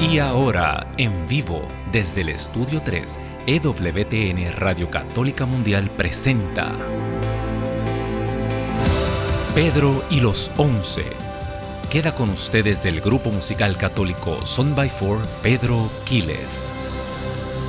Y ahora, en vivo, desde el Estudio 3, EWTN Radio Católica Mundial presenta Pedro y los Once. Queda con ustedes del grupo musical católico Son by Four, Pedro Quiles.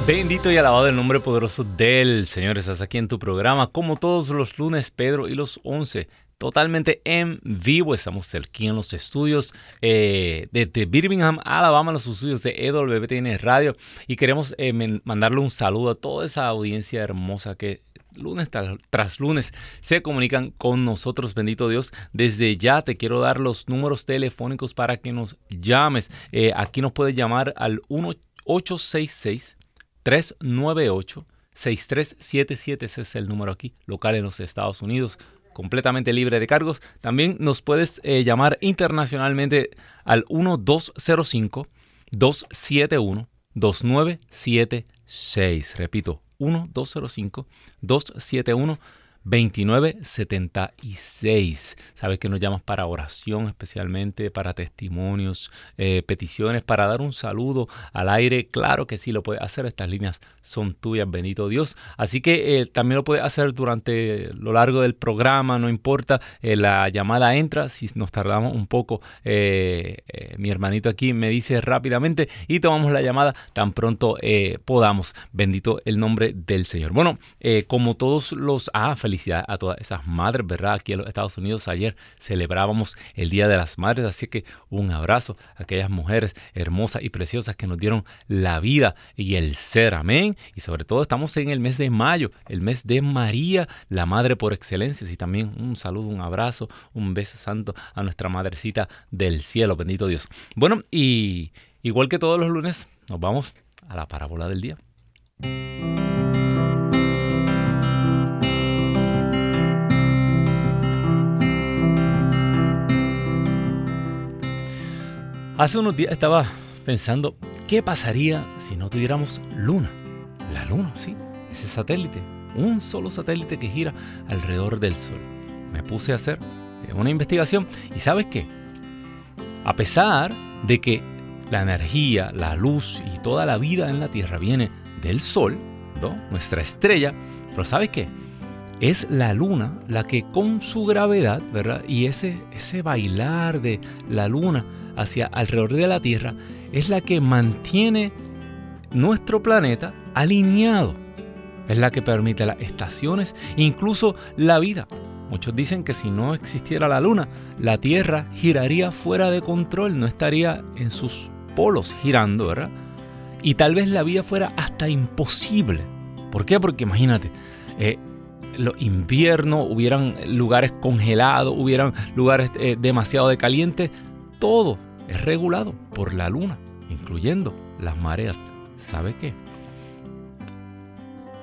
Bendito y alabado el nombre poderoso del Señor. Estás aquí en tu programa, como todos los lunes, Pedro y los Once totalmente en vivo. Estamos aquí en los estudios eh, de, Birmingham, Alabama, los estudios de EWTN Radio. Y queremos eh, mandarle un saludo a toda esa audiencia hermosa que lunes tras, lunes se comunican con nosotros, bendito Dios. Desde ya te quiero dar los números telefónicos para que nos llames. Eh, aquí nos puedes llamar al 1866 398 6377, ese es el número aquí, local en los Estados Unidos completamente libre de cargos. También nos puedes eh, llamar internacionalmente al 1205 271 2976. Repito, 1205 271 2976. Sabes que nos llamas para oración, especialmente para testimonios, eh, peticiones, para dar un saludo al aire. Claro que sí lo puedes hacer. Estas líneas son tuyas, bendito Dios. Así que eh, también lo puedes hacer durante lo largo del programa, no importa. Eh, la llamada entra. Si nos tardamos un poco, mi hermanito aquí me dice rápidamente y tomamos la llamada tan pronto podamos. Bendito el nombre del Señor. Bueno, como todos los. Ah, felicidad a todas esas madres, ¿verdad? Aquí en los Estados Unidos ayer celebrábamos el Día de las Madres, así que un abrazo a aquellas mujeres hermosas y preciosas que nos dieron la vida y el ser, amén. Y sobre todo estamos en el mes de mayo, el mes de María, la Madre por excelencia, y también un saludo, un abrazo, un beso santo a nuestra Madrecita del cielo, bendito Dios. Bueno, y igual que todos los lunes, nos vamos a la parábola del día. Hace unos días estaba pensando, ¿qué pasaría si no tuviéramos luna? La luna, sí, ese satélite, un solo satélite que gira alrededor del Sol. Me puse a hacer eh, una investigación y ¿sabes qué? A pesar de que la energía, la luz y toda la vida en la Tierra viene del Sol, ¿no? nuestra estrella, pero ¿sabes qué? Es la luna la que con su gravedad, ¿verdad? Y ese, ese bailar de la luna hacia alrededor de la Tierra es la que mantiene nuestro planeta alineado. Es la que permite las estaciones, incluso la vida. Muchos dicen que si no existiera la Luna, la Tierra giraría fuera de control, no estaría en sus polos girando, ¿verdad? Y tal vez la vida fuera hasta imposible. ¿Por qué? Porque imagínate, eh, los inviernos, hubieran lugares congelados, hubieran lugares eh, demasiado de caliente, todo es regulado por la luna, incluyendo las mareas. ¿Sabe qué?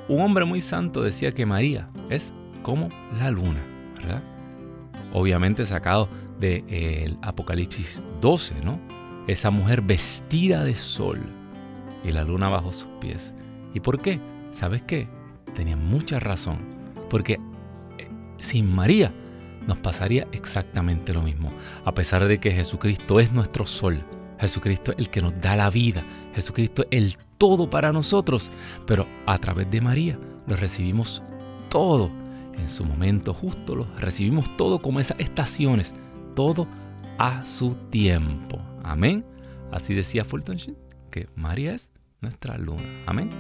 Un hombre muy santo decía que María es como la luna, ¿verdad? Obviamente sacado del de, Apocalipsis 12, ¿no? Esa mujer vestida de sol y la luna bajo sus pies. ¿Y por qué? ¿Sabes qué? Tenía mucha razón. Porque eh, sin María nos pasaría exactamente lo mismo. A pesar de que Jesucristo es nuestro sol, Jesucristo es el que nos da la vida, Jesucristo es el todo para nosotros, pero a través de María lo recibimos todo en su momento justo, lo recibimos todo como esas estaciones, todo a su tiempo. Amén. Así decía Fulton Sheen, que María es nuestra luna. Amén.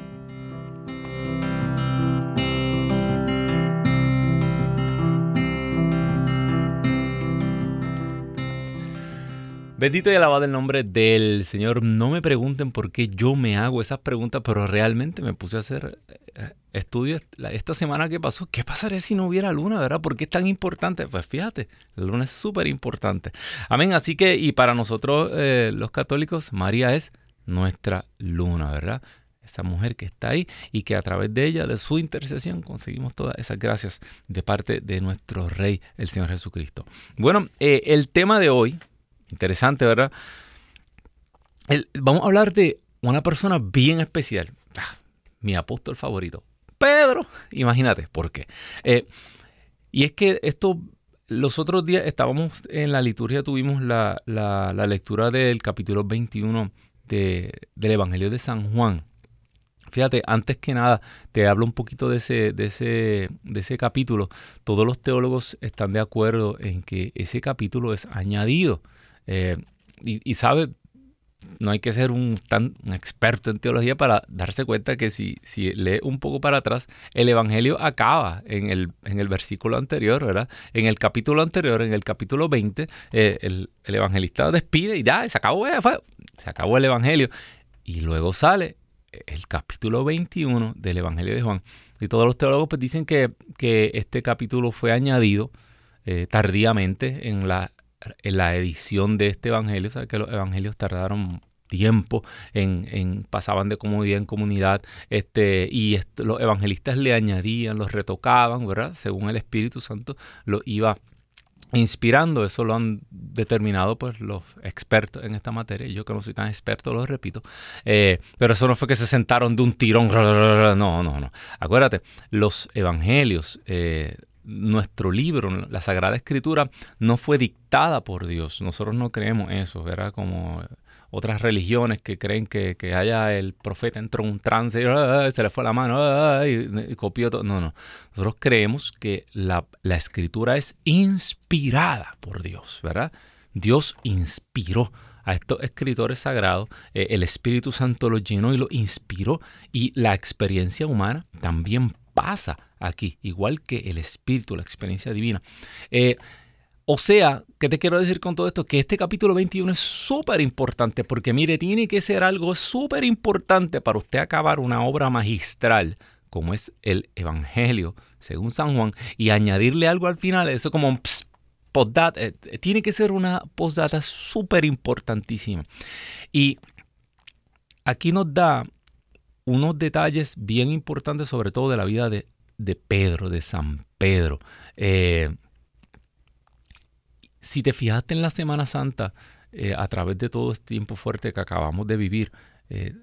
Bendito y alabado el nombre del Señor. No me pregunten por qué yo me hago esas preguntas, pero realmente me puse a hacer eh, estudios esta semana que pasó. ¿Qué pasaría si no hubiera luna, verdad? ¿Por qué es tan importante? Pues fíjate, la luna es súper importante. Amén. Así que, y para nosotros eh, los católicos, María es nuestra luna, ¿verdad? Esa mujer que está ahí y que a través de ella, de su intercesión, conseguimos todas esas gracias de parte de nuestro Rey, el Señor Jesucristo. Bueno, eh, el tema de hoy Interesante, ¿verdad? vamos a hablar de una persona bien especial. Ah, mi apóstol favorito. Pedro. Imagínate, ¿por qué? Eh, y es que esto, los otros días estábamos en la liturgia, tuvimos la, lectura del capítulo 21 del Evangelio de San Juan. Fíjate, antes que nada, te hablo un poquito de ese, de ese, de ese capítulo. Todos los teólogos están de acuerdo en que ese capítulo es añadido. Eh, y, sabe, no hay que ser un, tan, experto en teología para darse cuenta que si, si lee un poco para atrás, el Evangelio acaba en el, en el versículo anterior, ¿verdad? En el capítulo anterior, en el capítulo 20, eh, el, evangelista despide y ya, se acabó, se acabó el Evangelio. Y luego sale el capítulo 21 del Evangelio de Juan. Y todos los teólogos pues, dicen que, que este capítulo fue añadido eh, tardíamente en la la edición de este evangelio, sabes que los evangelios tardaron tiempo en, pasaban de comunidad en comunidad este y los evangelistas le añadían los retocaban verdad según el Espíritu Santo lo iba inspirando. Eso lo han determinado pues los expertos en esta materia. Yo que no soy tan experto lo repito. Eh, pero eso no fue que se sentaron de un tirón no no no. Acuérdate los evangelios eh, nuestro libro, la Sagrada Escritura, no fue dictada por Dios. Nosotros no creemos eso, ¿verdad? Como otras religiones que creen que, haya el profeta entró en un trance y se le fue la mano y, copió todo. No, no. Nosotros creemos que la, escritura es inspirada por Dios, ¿verdad? Dios inspiró a estos escritores sagrados, eh, el Espíritu Santo los llenó y los inspiró y la experiencia humana también pasa aquí, igual que el Espíritu, la experiencia divina. Eh, o sea, ¿qué te quiero decir con todo esto? Que este capítulo 21 es súper importante porque mire, tiene que ser algo súper importante para usted acabar una obra magistral como es el Evangelio según San Juan y añadirle algo al final, eso como un postdata, eh, tiene que ser una postdata súper importantísima. Y aquí nos da unos detalles bien importantes, sobre todo de la vida de, Pedro, de San Pedro. Eh, si te fijaste en la Semana Santa, eh, a través de todo este tiempo fuerte que acabamos de vivir, eh,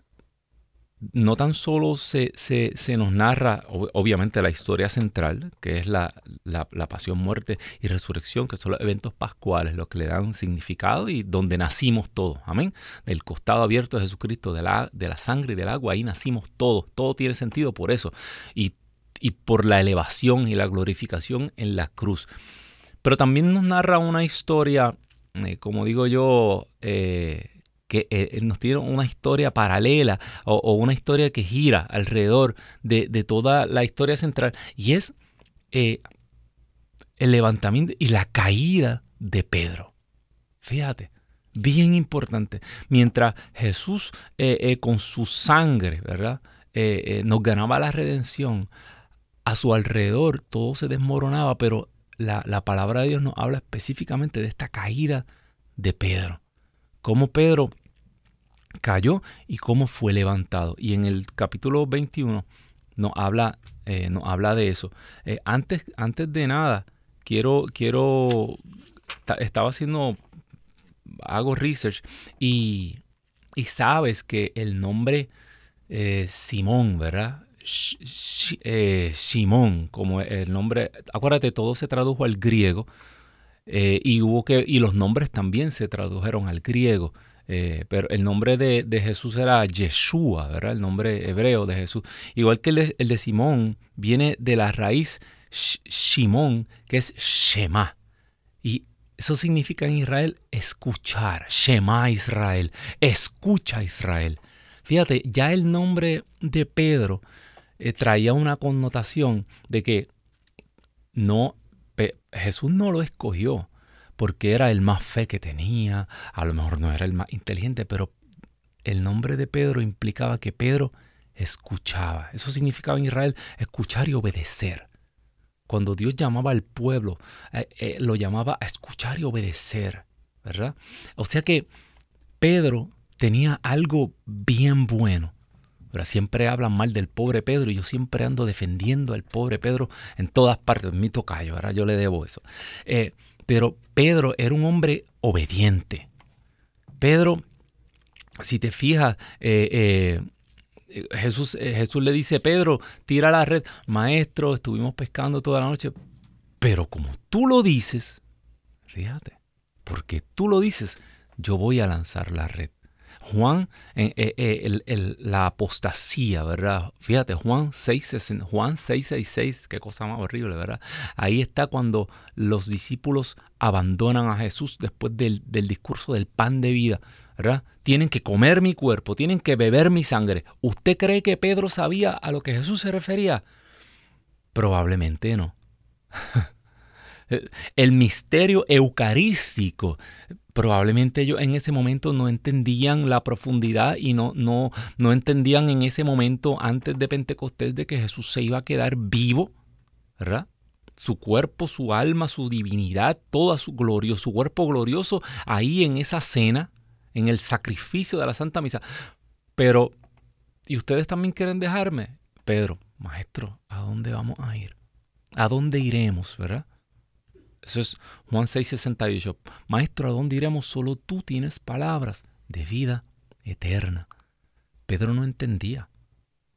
no tan solo se, nos narra, obviamente, la historia central, que es la, pasión, muerte y resurrección, que son los eventos pascuales, los que le dan significado y donde nacimos todos. Amén. Del costado abierto de Jesucristo, de la, de la sangre y del agua, ahí nacimos todos. Todo tiene sentido por eso. Y, por la elevación y la glorificación en la cruz. Pero también nos narra una historia, eh, como digo yo, eh, que eh, nos tiene una historia paralela o, una historia que gira alrededor de, toda la historia central y es eh, el levantamiento y la caída de Pedro. Fíjate, bien importante. Mientras Jesús eh, con su sangre, ¿verdad? nos ganaba la redención, a su alrededor todo se desmoronaba, pero la, la palabra de Dios nos habla específicamente de esta caída de Pedro. Cómo Pedro cayó y cómo fue levantado. Y en el capítulo 21 nos habla, eh, habla de eso. Eh, antes, antes de nada, quiero, quiero, estaba haciendo, hago research y, y sabes que el nombre eh, Simón, ¿verdad? Simón, como el nombre, acuérdate, todo se tradujo al griego y hubo que, y los nombres también se tradujeron al griego. Eh, pero el nombre de, Jesús era Yeshua, ¿verdad? El nombre hebreo de Jesús. Igual que el de, Simón viene de la raíz Shimón, que es Shema. Y eso significa en Israel escuchar. Shema Israel. Escucha Israel. Fíjate, ya el nombre de Pedro eh, traía una connotación de que no, Jesús no lo escogió porque era el más fe que tenía, a lo mejor no era el más inteligente, pero el nombre de Pedro implicaba que Pedro escuchaba. Eso significaba en Israel escuchar y obedecer. Cuando Dios llamaba al pueblo, eh, eh, lo llamaba a escuchar y obedecer, ¿verdad? O sea que Pedro tenía algo bien bueno. Pero siempre hablan mal del pobre Pedro y yo siempre ando defendiendo al pobre Pedro en todas partes. Mi tocayo, ahora yo le debo eso. Eh, pero Pedro era un hombre obediente. Pedro, si te fijas, eh, eh, Jesús, eh, Jesús le dice, Pedro, tira la red. Maestro, estuvimos pescando toda la noche. Pero como tú lo dices, fíjate, porque tú lo dices, yo voy a lanzar la red. Juan, eh, eh, la apostasía, ¿verdad? Fíjate, Juan 6, Juan 666, qué cosa más horrible, ¿verdad? Ahí está cuando los discípulos abandonan a Jesús después del, del discurso del pan de vida, ¿verdad? Tienen que comer mi cuerpo, tienen que beber mi sangre. ¿Usted cree que Pedro sabía a lo que Jesús se refería? Probablemente no. el misterio eucarístico. Probablemente ellos en ese momento no entendían la profundidad y no, no, no entendían en ese momento antes de Pentecostés de que Jesús se iba a quedar vivo, ¿verdad? Su cuerpo, su alma, su divinidad, todo su glorioso, su cuerpo glorioso ahí en esa cena, en el sacrificio de la Santa Misa. Pero, ¿y ustedes también quieren dejarme? Pedro, maestro, ¿a dónde vamos a ir? ¿A dónde iremos, verdad? Eso es Juan 6:68. Maestro, ¿a dónde iremos? Solo tú tienes palabras de vida eterna. Pedro no entendía,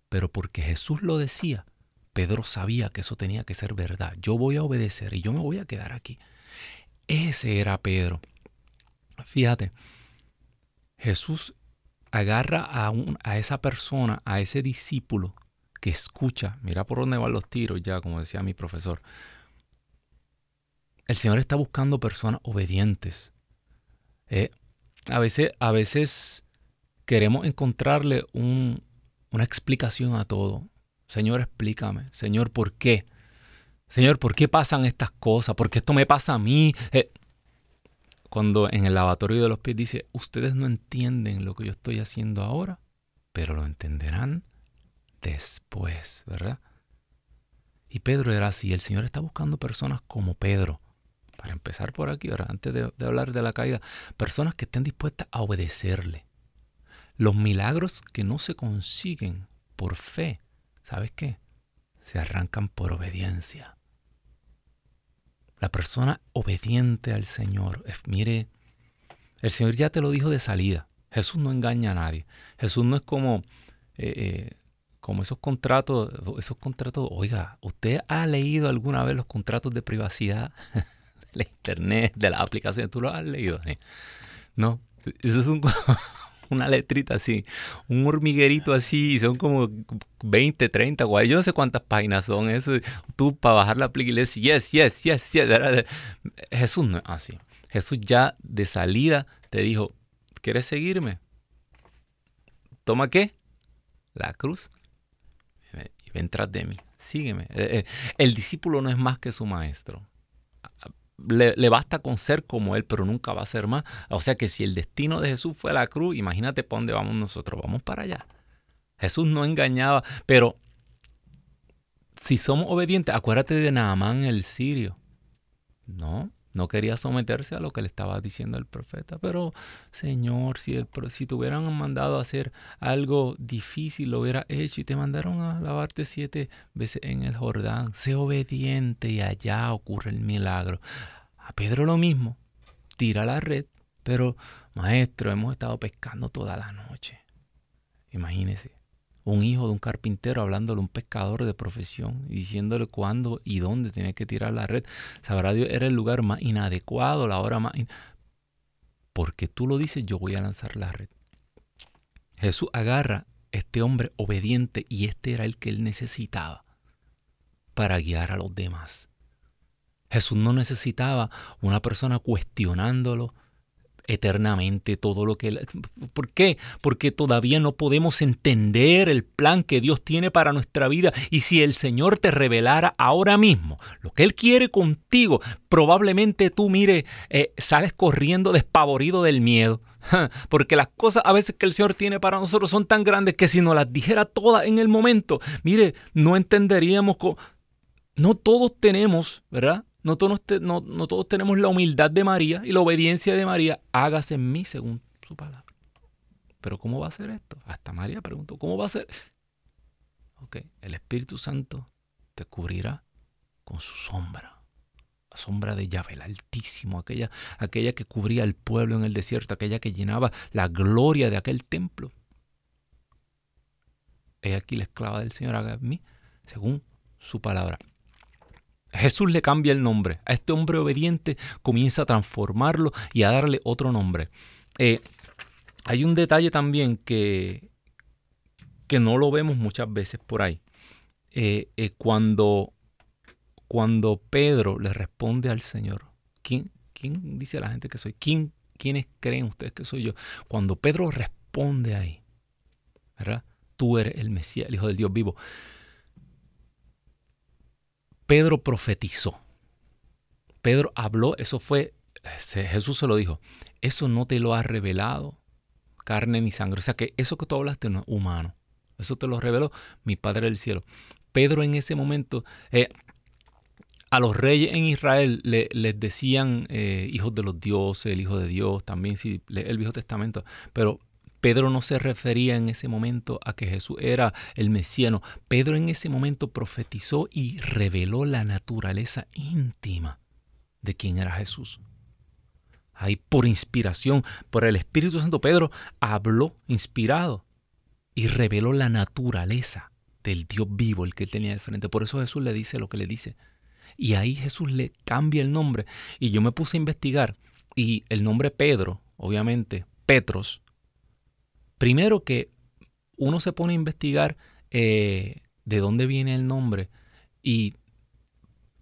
pero porque Jesús lo decía, Pedro sabía que eso tenía que ser verdad. Yo voy a obedecer y yo me voy a quedar aquí. Ese era Pedro. Fíjate, Jesús agarra a, a esa persona, a ese discípulo que escucha, mira por dónde van los tiros ya, como decía mi profesor, el Señor está buscando personas obedientes. Eh, a, veces, a veces queremos encontrarle una explicación a todo. Señor, explícame. Señor, ¿por qué? Señor, ¿por qué pasan estas cosas? ¿Por qué esto me pasa a mí? Eh, cuando en el lavatorio de los pies dice, ustedes no entienden lo que yo estoy haciendo ahora, pero lo entenderán después, ¿verdad? Y Pedro era así, el Señor está buscando personas como Pedro, para empezar por aquí, ahora, antes de, hablar de la caída, personas que estén dispuestas a obedecerle. Los milagros que no se consiguen por fe, ¿sabes qué? Se arrancan por obediencia. La persona obediente al Señor, mire, el Señor ya te lo dijo de salida. Jesús no engaña a nadie. Jesús no es como, eh, eh, como esos contratos, esos contratos, oiga, ¿usted ha leído alguna vez los contratos de privacidad? la internet, de las aplicaciones. ¿Tú lo has leído? No, eso es una letrita así, un hormiguerito así, y son como 20, 30, yo no sé cuántas páginas son eso. Tú para bajar la aplicación y yes, yes, yes, yes. Jesús no es así. Jesús ya de salida te dijo, ¿quieres seguirme? ¿Toma qué? La cruz. Ven tras de mí. Sígueme. Eh, eh, el discípulo no es más que su maestro le, basta con ser como Él, pero nunca va a ser más. O sea que si el destino de Jesús fue la cruz, imagínate para dónde vamos nosotros, vamos para allá. Jesús no engañaba, pero si somos obedientes, acuérdate de Naamán el sirio. No, no quería someterse a lo que le estaba diciendo el profeta. Pero, Señor, si, el, si te hubieran mandado a hacer algo difícil, lo hubiera hecho y te mandaron a lavarte siete veces en el Jordán. Sé obediente y allá ocurre el milagro. A Pedro lo mismo. Tira la red. Pero, maestro, hemos estado pescando toda la noche. Imagínese un hijo de un carpintero hablándole a un pescador de profesión y diciéndole cuándo y dónde tiene que tirar la red. Sabrá Dios, era el lugar más inadecuado, la hora más... Porque tú lo dices, yo voy a lanzar la red. Jesús agarra este hombre obediente y este era el que él necesitaba para guiar a los demás. Jesús no necesitaba una persona cuestionándolo, eternamente todo lo que... ¿Por qué? Porque todavía no podemos entender el plan que Dios tiene para nuestra vida. Y si el Señor te revelara ahora mismo lo que Él quiere contigo, probablemente tú, mire, eh, sales corriendo despavorido del miedo. Porque las cosas a veces que el Señor tiene para nosotros son tan grandes que si nos las dijera todas en el momento, mire, no entenderíamos... No todos tenemos, ¿verdad? No todos, tenemos la humildad de María y la obediencia de María. Hágase en mí según su palabra. Pero ¿cómo va a ser esto? Hasta María preguntó, ¿cómo va a ser? Ok, el Espíritu Santo te cubrirá con su sombra. La sombra de Yahvé, el Altísimo, aquella, aquella que cubría el pueblo en el desierto, aquella que llenaba la gloria de aquel templo. He aquí la esclava del Señor, haga en mí según su palabra. Jesús le cambia el nombre. A este hombre obediente comienza a transformarlo y a darle otro nombre. Eh, hay un detalle también que, que no lo vemos muchas veces por ahí. Eh, eh, cuando, cuando Pedro le responde al Señor, ¿quién, ¿quién dice a la gente que soy? ¿Quién, ¿Quiénes creen ustedes que soy yo? Cuando Pedro responde ahí, ¿verdad? Tú eres el Mesías, el Hijo del Dios vivo. Pedro profetizó. Pedro habló, eso fue, Jesús se lo dijo, eso no te lo ha revelado carne ni sangre. O sea que eso que tú hablaste no es humano. Eso te lo reveló mi Padre del cielo. Pedro en ese momento, eh, a los reyes en Israel les decían eh, hijos de los dioses, el hijo de Dios, también si el Viejo Testamento, pero Pedro no se refería en ese momento a que Jesús era el mesiano. Pedro en ese momento profetizó y reveló la naturaleza íntima de quién era Jesús. Ahí por inspiración, por el Espíritu Santo, Pedro habló inspirado y reveló la naturaleza del Dios vivo, el que él tenía al frente. Por eso Jesús le dice lo que le dice. Y ahí Jesús le cambia el nombre. Y yo me puse a investigar. Y el nombre Pedro, obviamente, Petros, primero que uno se pone a investigar eh, de dónde viene el nombre. Y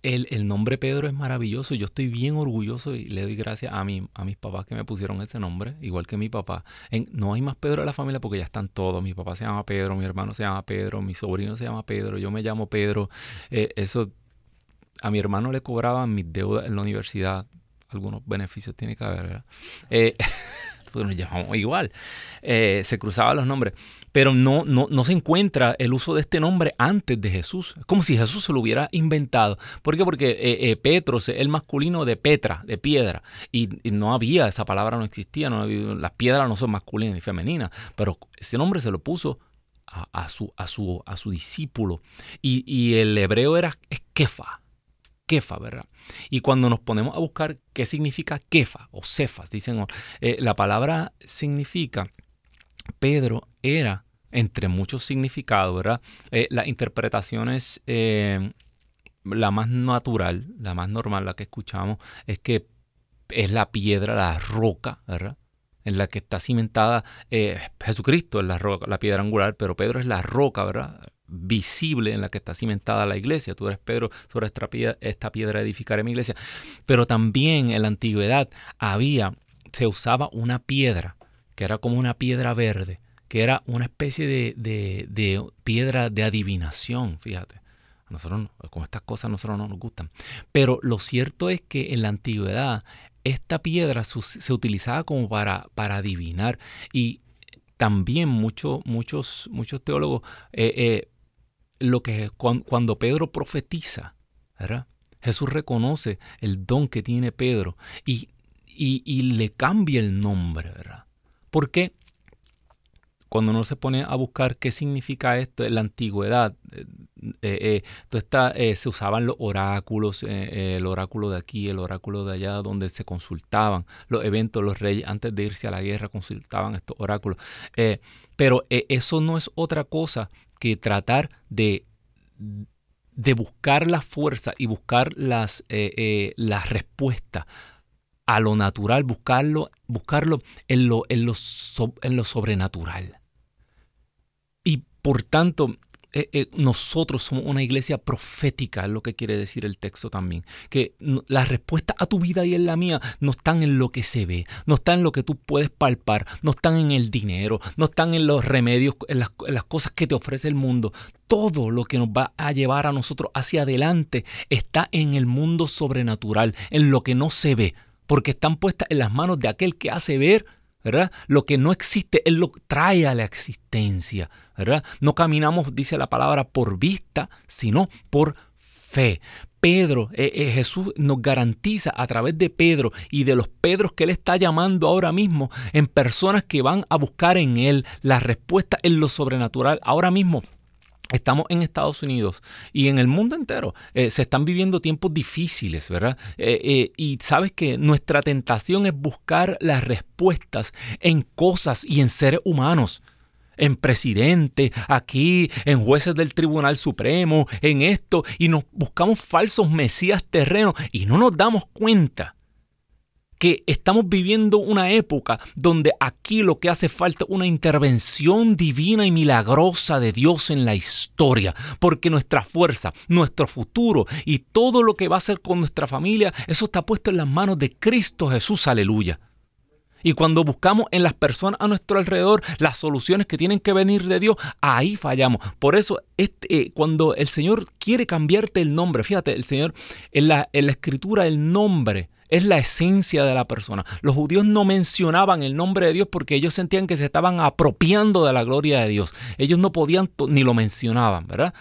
el, nombre Pedro es maravilloso. Yo estoy bien orgulloso y le doy gracias a, mi, a mis papás que me pusieron ese nombre, igual que mi papá. No hay más Pedro en la familia porque ya están todos. Mi papá se llama Pedro, mi hermano se llama Pedro, mi sobrino se llama Pedro, yo me llamo Pedro. Eh, eso a mi hermano le cobraban mis deudas en la universidad. Algunos beneficios tiene que haber, ¿verdad? Eh, porque nos llamamos igual. Eh, se cruzaban los nombres. Pero no, no, no, se encuentra el uso de este nombre antes de Jesús. Es como si Jesús se lo hubiera inventado. ¿Por qué? Porque eh, eh, Petros es el masculino de Petra, de piedra. Y, no había, esa palabra no existía. No las piedras no son masculinas ni femeninas. Pero ese nombre se lo puso a, su, a, su, a su discípulo. Y, y el hebreo era Kefa Kefa, ¿verdad? Y cuando nos ponemos a buscar qué significa Kefa o Cefas, dicen, eh, la palabra significa, Pedro era, entre muchos significados, ¿verdad? Eh, las interpretaciones, eh, la más natural, la más normal, la que escuchamos, es que es la piedra, la roca, ¿verdad? en la que está cimentada Jesucristo es la roca, la piedra angular, pero Pedro es la roca, ¿verdad? Visible en la que está cimentada la iglesia. Tú eres Pedro, sobre esta piedra, esta piedra edificaré mi iglesia. Pero también en la antigüedad había, se usaba una piedra, que era como una piedra verde, que era una especie de, de, piedra de adivinación, fíjate. A nosotros, con estas cosas a nosotros no nos gustan. Pero lo cierto es que en la antigüedad esta piedra se utilizaba como para, para adivinar y también muchos, muchos, muchos teólogos eh, eh, lo que cuando Pedro profetiza. Jesús reconoce el don que tiene Pedro y, le cambia el nombre, ¿verdad? Porque cuando uno se pone a buscar qué significa esto en la antigüedad, eh, eh, eh se usaban los oráculos, el oráculo de aquí, el oráculo de allá, donde se consultaban los eventos, los reyes antes de irse a la guerra consultaban estos oráculos. pero eso no es otra cosa que tratar de, de buscar la fuerza y buscar las, eh, eh, las respuestas a lo natural, buscarlo, buscarlo en, lo, en, lo, en lo sobrenatural. Y por tanto, eh, eh, nosotros somos una iglesia profética, es lo que quiere decir el texto también. Que la respuesta a tu vida y en la mía no están en lo que se ve, no están en lo que tú puedes palpar, no están en el dinero, no están en los remedios, en las, en las cosas que te ofrece el mundo. Todo lo que nos va a llevar a nosotros hacia adelante está en el mundo sobrenatural, en lo que no se ve, porque están puestas en las manos de aquel que hace ver ¿verdad? Lo que no existe, Él lo trae a la existencia, ¿verdad? No caminamos, dice la palabra, por vista, sino por fe. Pedro, eh, eh, Jesús nos garantiza a través de Pedro y de los Pedros que Él está llamando ahora mismo en personas que van a buscar en Él la respuesta en lo sobrenatural. Ahora mismo Estamos en Estados Unidos y en el mundo entero eh, se están viviendo tiempos difíciles, ¿verdad? Eh, eh, y sabes que nuestra tentación es buscar las respuestas en cosas y en seres humanos, en presidente, aquí, en jueces del Tribunal Supremo, en esto, y nos buscamos falsos mesías terrenos y no nos damos cuenta que estamos viviendo una época donde aquí lo que hace falta una intervención divina y milagrosa de Dios en la historia, porque nuestra fuerza, nuestro futuro y todo lo que va a hacer con nuestra familia, eso está puesto en las manos de Cristo Jesús, aleluya. Y cuando buscamos en las personas a nuestro alrededor las soluciones que tienen que venir de Dios, ahí fallamos. Por eso, este, eh, cuando el Señor quiere cambiarte el nombre, fíjate, el Señor en la, en la escritura, el nombre es la esencia de la persona. Los judíos no mencionaban el nombre de Dios porque ellos sentían que se estaban apropiando de la gloria de Dios. Ellos no podían ni lo mencionaban, ¿verdad?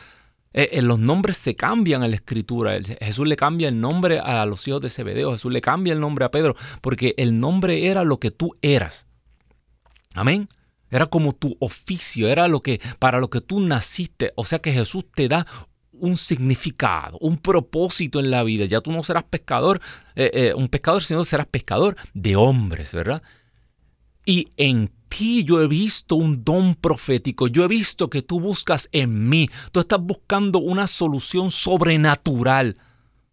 Eh, eh, los nombres se cambian en la escritura. Jesús le cambia el nombre a los hijos de Zebedeo. Jesús le cambia el nombre a Pedro porque el nombre era lo que tú eras. Amén. Era como tu oficio, era lo que para lo que tú naciste. O sea que Jesús te da un significado, un propósito en la vida. Ya tú no serás pescador, eh, eh, un pescador, sino serás pescador de hombres, ¿verdad? Y en ti yo he visto un don profético, yo he visto que tú buscas en mí, tú estás buscando una solución sobrenatural.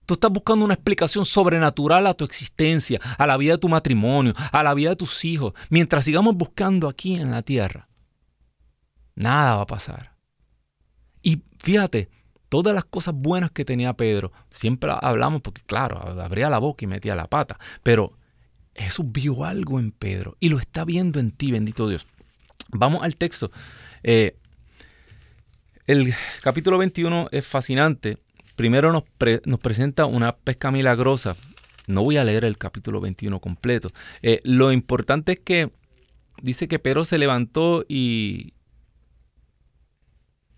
Tú estás buscando una explicación sobrenatural a tu existencia, a la vida de tu matrimonio, a la vida de tus hijos. Mientras sigamos buscando aquí en la tierra, nada va a pasar. Y fíjate, todas las cosas buenas que tenía Pedro, siempre hablamos porque, claro, abría la boca y metía la pata, pero Jesús vio algo en Pedro y lo está viendo en ti, bendito Dios. Vamos al texto. Eh, el capítulo 21 es fascinante. Primero nos, nos, presenta una pesca milagrosa. No voy a leer el capítulo 21 completo. Eh, lo importante es que dice que Pedro se levantó y,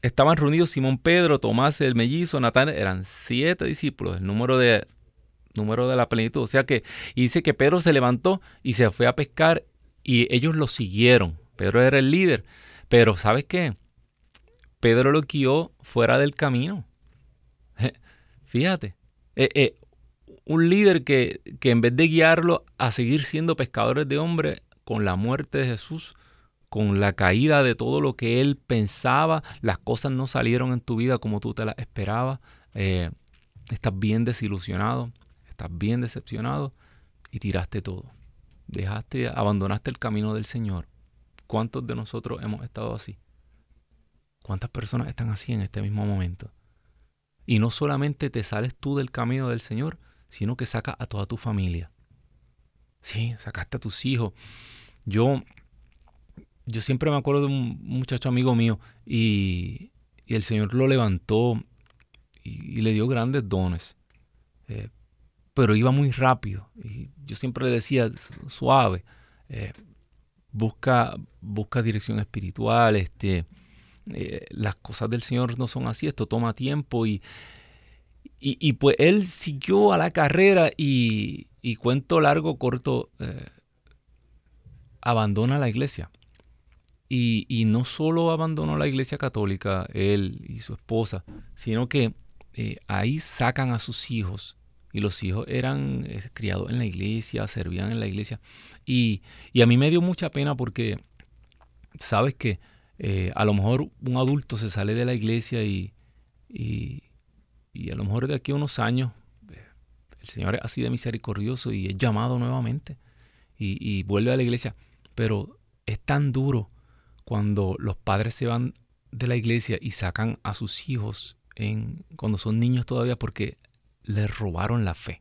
estaban reunidos Simón Pedro, Tomás el mellizo, Natán, eran siete discípulos, el número de, número de la plenitud. O sea que dice que Pedro se levantó y se fue a pescar y ellos lo siguieron. Pedro era el líder. Pero ¿sabes qué? Pedro lo guió fuera del camino. Fíjate. Eh, eh, un líder que, que en vez de guiarlo a seguir siendo pescadores de hombres con la muerte de Jesús, con la caída de todo lo que él pensaba, las cosas no salieron en tu vida como tú te las esperabas, eh, estás bien desilusionado, estás bien decepcionado y tiraste todo. Dejaste, abandonaste el camino del Señor. ¿Cuántos de nosotros hemos estado así? ¿Cuántas personas están así en este mismo momento? Y no solamente te sales tú del camino del Señor, sino que sacas a toda tu familia. Sí, sacaste a tus hijos. Yo yo siempre me acuerdo de un muchacho amigo mío y, el Señor lo levantó y, le dio grandes dones. Eh, pero iba muy rápido. Y yo siempre le decía, suave, eh, busca, busca dirección espiritual, este, eh, las cosas del Señor no son así, esto toma tiempo. Y, y, pues él siguió a la carrera y, y cuento largo, corto, abandona la iglesia. Y, no solo abandonó la iglesia católica, él y su esposa, sino que eh, ahí sacan a sus hijos. Y los hijos eran eh, criados en la iglesia, servían en la iglesia. Y, a mí me dio mucha pena porque, sabes que eh, a lo mejor un adulto se sale de la iglesia y, y, a lo mejor de aquí a unos años el Señor es así de misericordioso y es llamado nuevamente y, y vuelve a la iglesia. Pero es tan duro cuando los padres se van de la iglesia y sacan a sus hijos en, cuando son niños todavía porque les robaron la fe.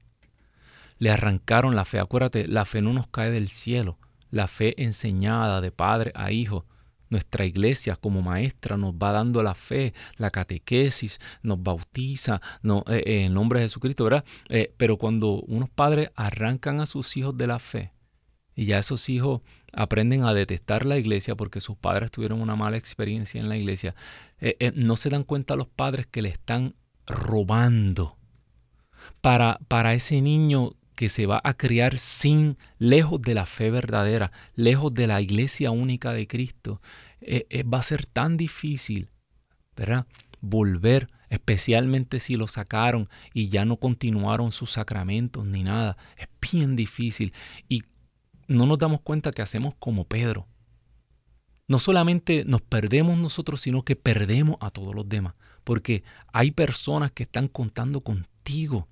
Le arrancaron la fe. Acuérdate, la fe no nos cae del cielo. La fe enseñada de padre a hijo. Nuestra iglesia como maestra nos va dando la fe, la catequesis, nos bautiza no, eh, eh, en nombre de Jesucristo, ¿verdad? Eh, pero cuando unos padres arrancan a sus hijos de la fe, y ya esos hijos aprenden a detestar la iglesia porque sus padres tuvieron una mala experiencia en la iglesia. Eh, eh, no se dan cuenta los padres que le están robando. Para, para ese niño que se va a criar sin, lejos de la fe verdadera, lejos de la iglesia única de Cristo, eh, va a ser tan difícil, ¿verdad? Volver, especialmente si lo sacaron y ya no continuaron sus sacramentos ni nada. Es bien difícil. Y no nos damos cuenta que hacemos como Pedro. No solamente nos perdemos nosotros, sino que perdemos a todos los demás. Porque hay personas que están contando contigo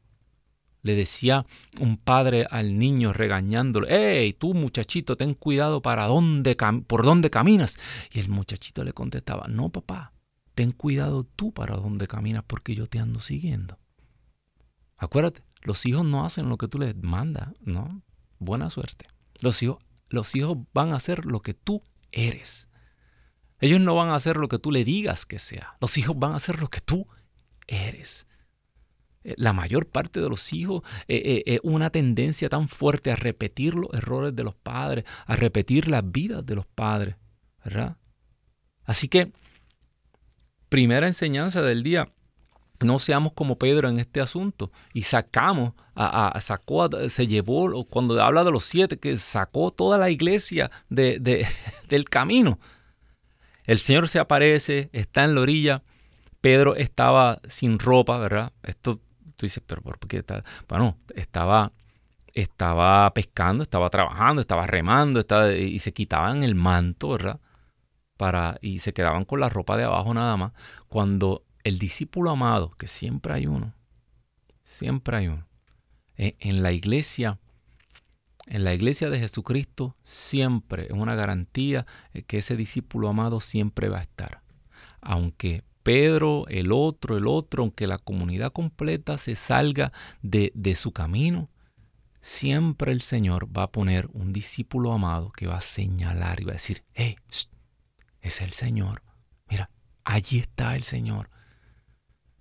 le decía un padre al niño regañándolo, ¡Hey, tú muchachito, ten cuidado para dónde por dónde caminas! Y el muchachito le contestaba, no papá, ten cuidado tú para dónde caminas porque yo te ando siguiendo. Acuérdate, los hijos no hacen lo que tú les mandas, ¿no? Buena suerte. Los hijos, los hijos van a hacer lo que tú eres. Ellos no van a hacer lo que tú le digas que sea. Los hijos van a hacer lo que tú eres. Eh, la mayor parte de los hijos es eh, eh, una tendencia tan fuerte a repetir los errores de los padres, a repetir las vidas de los padres, ¿verdad? Así que, primera enseñanza del día, no seamos como Pedro en este asunto y sacamos, a, sacó, se llevó, cuando habla de los siete, que sacó toda la iglesia de, del camino. El Señor se aparece, está en la orilla, Pedro estaba sin ropa, ¿verdad? Esto Tú dices, pero ¿por qué está? Bueno, estaba, estaba pescando, estaba trabajando, estaba remando, estaba, y se quitaban el manto, ¿verdad? Para, y se quedaban con la ropa de abajo nada más. Cuando el discípulo amado, que siempre hay uno, siempre hay uno, en, en la iglesia, en la iglesia de Jesucristo, siempre es una garantía que ese discípulo amado siempre va a estar. Aunque Pedro, el otro, el otro, aunque la comunidad completa se salga de, su camino, siempre el Señor va a poner un discípulo amado que va a señalar y va a decir, hey, es el Señor. Mira, allí está el Señor.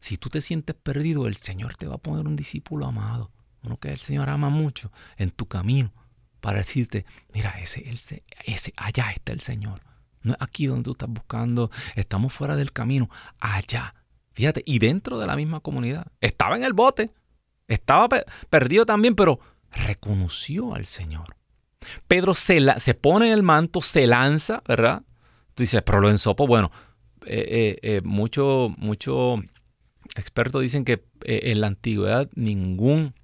Si tú te sientes perdido, el Señor te va a poner un discípulo amado, uno que el Señor ama mucho, en tu camino, para decirte, mira, ese, ese, ese, allá está el Señor. No es aquí donde tú estás buscando. Estamos fuera del camino. Allá. Fíjate, y dentro de la misma comunidad. Estaba en el bote. Estaba perdido también, pero reconoció al Señor. Pedro se, se pone el manto, se lanza, ¿verdad? Tú dices, pero lo ensopo. Bueno, eh, eh, eh muchos mucho expertos dicen que eh, en la antigüedad ningún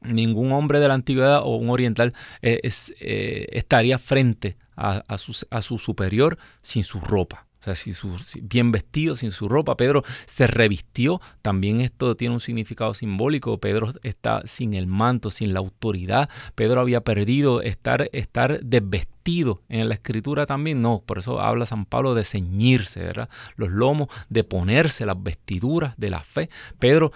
ningún hombre de la antigüedad o un oriental estaría frente a, su, superior sin su ropa. O sea, su, bien vestido, sin su ropa. Pedro se revistió. También esto tiene un significado simbólico. Pedro está sin el manto, sin la autoridad. Pedro había perdido estar, estar desvestido. En la escritura también no. Por eso habla San Pablo de ceñirse, ¿verdad? Los lomos, de ponerse las vestiduras de la fe. Pedro,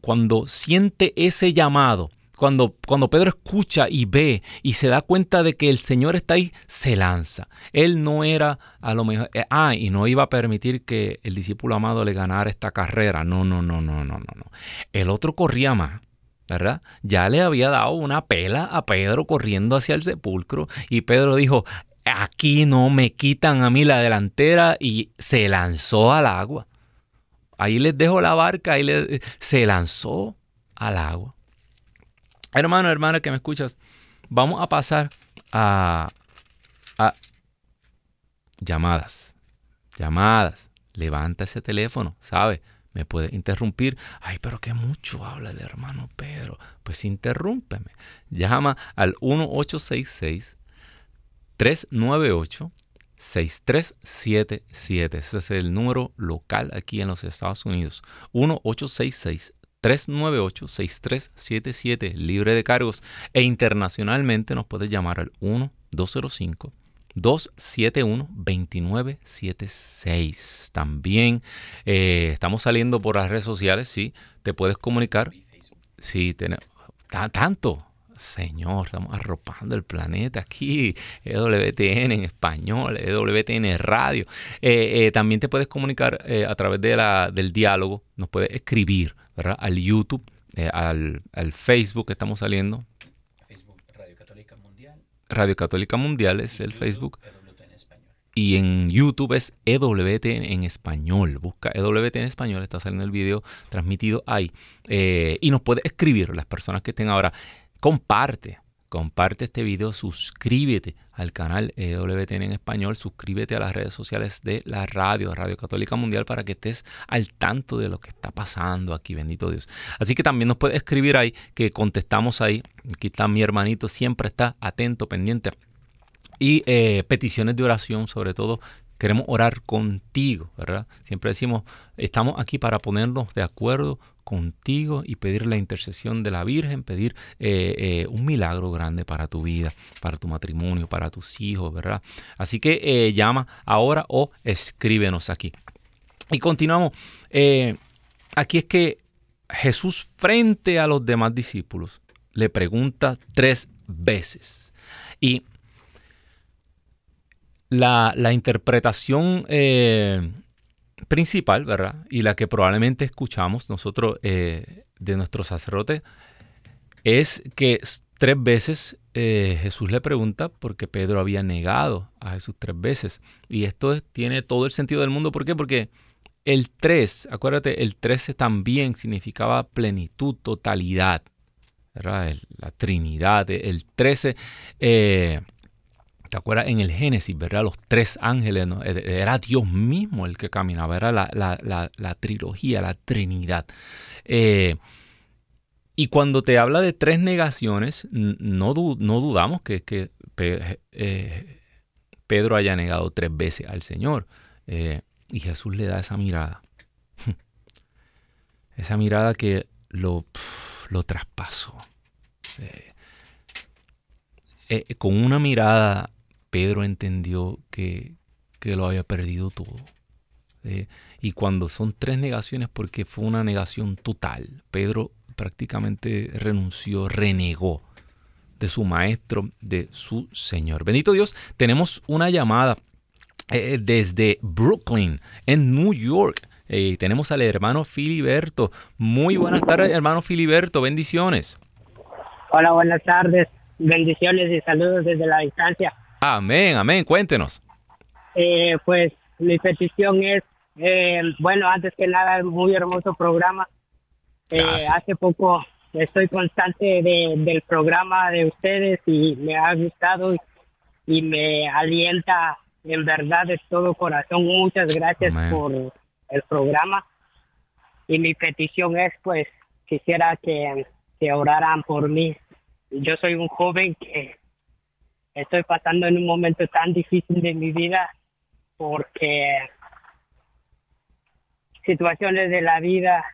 cuando siente ese llamado, cuando, cuando Pedro escucha y ve y se da cuenta de que el Señor está ahí, se lanza. Él no era a lo mejor, eh, ah, y no iba a permitir que el discípulo amado le ganara esta carrera. No, no, no, no, no, no, no. El otro corría más. ¿verdad? Ya le había dado una pela a Pedro corriendo hacia el sepulcro y Pedro dijo, aquí no me quitan a mí la delantera y se lanzó al agua. Ahí les dejo la barca, ahí le, se lanzó al agua. Hermano, hermana que me escuchas, vamos a pasar a, llamadas. Llamadas. Levanta ese teléfono, ¿sabe? Me puede interrumpir. Ay, pero qué mucho habla el hermano Pedro. Pues interrúmpeme. Llama al 1866 398 6377. Ese es el número local aquí en los Estados Unidos. 1866 398-6377, libre de cargos. E internacionalmente nos puedes llamar al 1-205-271-2976. También eh, estamos saliendo por las redes sociales, sí, te puedes comunicar. Sí, tenemos, tanto. Señor, estamos arropando el planeta aquí, EWTN en español, EWTN radio. Eh, eh, también te puedes comunicar a través de la, del diálogo, nos puedes escribir al YouTube, eh, al, Facebook que estamos saliendo. Facebook Radio Católica Mundial. Radio Católica Mundial es el Facebook. Y en YouTube es EWT en español. Busca EWT en español, está saliendo el video transmitido ahí. Eh, y nos puede escribir las personas que estén ahora. Comparte, comparte este video, suscríbete al canal EWTN en español, suscríbete a las redes sociales de la radio, Radio Católica Mundial, para que estés al tanto de lo que está pasando aquí, bendito Dios. Así que también nos puedes escribir ahí, que contestamos ahí. Aquí está mi hermanito, siempre está atento, pendiente. Y eh, peticiones de oración, sobre todo, queremos orar contigo, ¿verdad? Siempre decimos, estamos aquí para ponernos de acuerdo contigo y pedir la intercesión de la Virgen, pedir eh, eh, un milagro grande para tu vida, para tu matrimonio, para tus hijos, ¿verdad? Así que eh, llama ahora o escríbenos aquí. Y continuamos. aquí es que Jesús frente a los demás discípulos le pregunta tres veces. Y la, interpretación principal, ¿verdad? Y la que probablemente escuchamos nosotros eh, de nuestro sacerdote es que tres veces eh, Jesús le pregunta porque Pedro había negado a Jesús tres veces. Y esto tiene todo el sentido del mundo. ¿Por qué? Porque el tres, acuérdate, el 13 también significaba plenitud, totalidad. ¿verdad? La Trinidad. El 13 ¿Te acuerdas? En el Génesis, ¿verdad? Los tres ángeles, era Dios mismo el que caminaba, era la, trilogía, la Trinidad. Eh, y cuando te habla de tres negaciones, no, dudamos que, eh, Pedro haya negado tres veces al Señor. Eh, y Jesús le da esa mirada. esa mirada que lo traspasó. con una mirada Pedro entendió que, lo había perdido todo. Eh, y cuando son tres negaciones, porque fue una negación total, Pedro prácticamente renunció, renegó de su maestro, de su Señor. Bendito Dios, tenemos una llamada eh, desde Brooklyn, en New York. Eh, tenemos al hermano Filiberto. Muy buenas tardes, hermano Filiberto. Bendiciones. Hola, buenas tardes. Bendiciones y saludos desde la distancia. Amén, amén. Cuéntenos. Eh, pues mi petición es, eh, bueno, antes que nada, muy hermoso programa. Eh, hace poco estoy constante del programa de ustedes y me ha gustado y me alienta en verdad de todo corazón. Muchas gracias por el programa. Y mi petición es, pues, quisiera que, que oraran por mí. Yo soy un joven que estoy pasando en un momento tan difícil de mi vida porque situaciones de la vida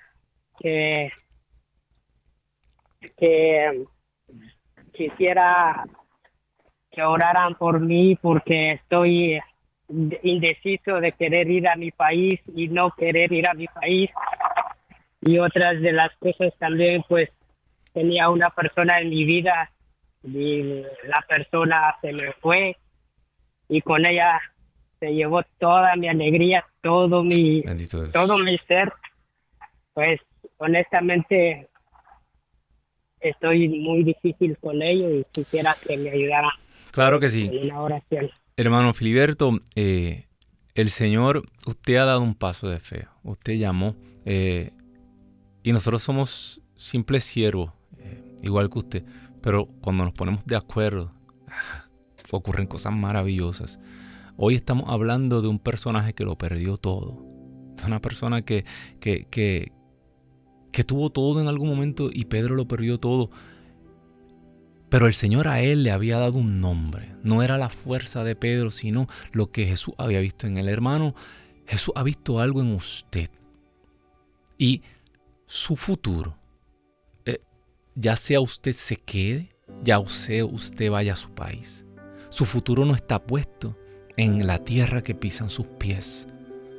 que, quisiera que oraran por mí porque estoy indeciso de querer ir a mi país y no querer ir a mi país. Y otras de las cosas también pues tenía una persona en mi vida y la persona se me fue y con ella se llevó toda mi alegría, todo mi todo mi ser. Pues honestamente estoy muy difícil con ello y quisiera que me ayudara. Claro que sí. Hermano Filiberto, eh, el Señor, usted ha dado un paso de fe, usted llamó eh, y nosotros somos simples siervos, eh, igual que usted. Pero cuando nos ponemos de acuerdo, ah, ocurren cosas maravillosas. Hoy estamos hablando de un personaje que lo perdió todo. De una persona que, que, que, que tuvo todo en algún momento y Pedro lo perdió todo. Pero el Señor a él le había dado un nombre. No era la fuerza de Pedro, sino lo que Jesús había visto en el hermano. Jesús ha visto algo en usted. Y su futuro ya sea usted se quede, ya sea usted vaya a su país. Su futuro no está puesto en la tierra que pisan sus pies.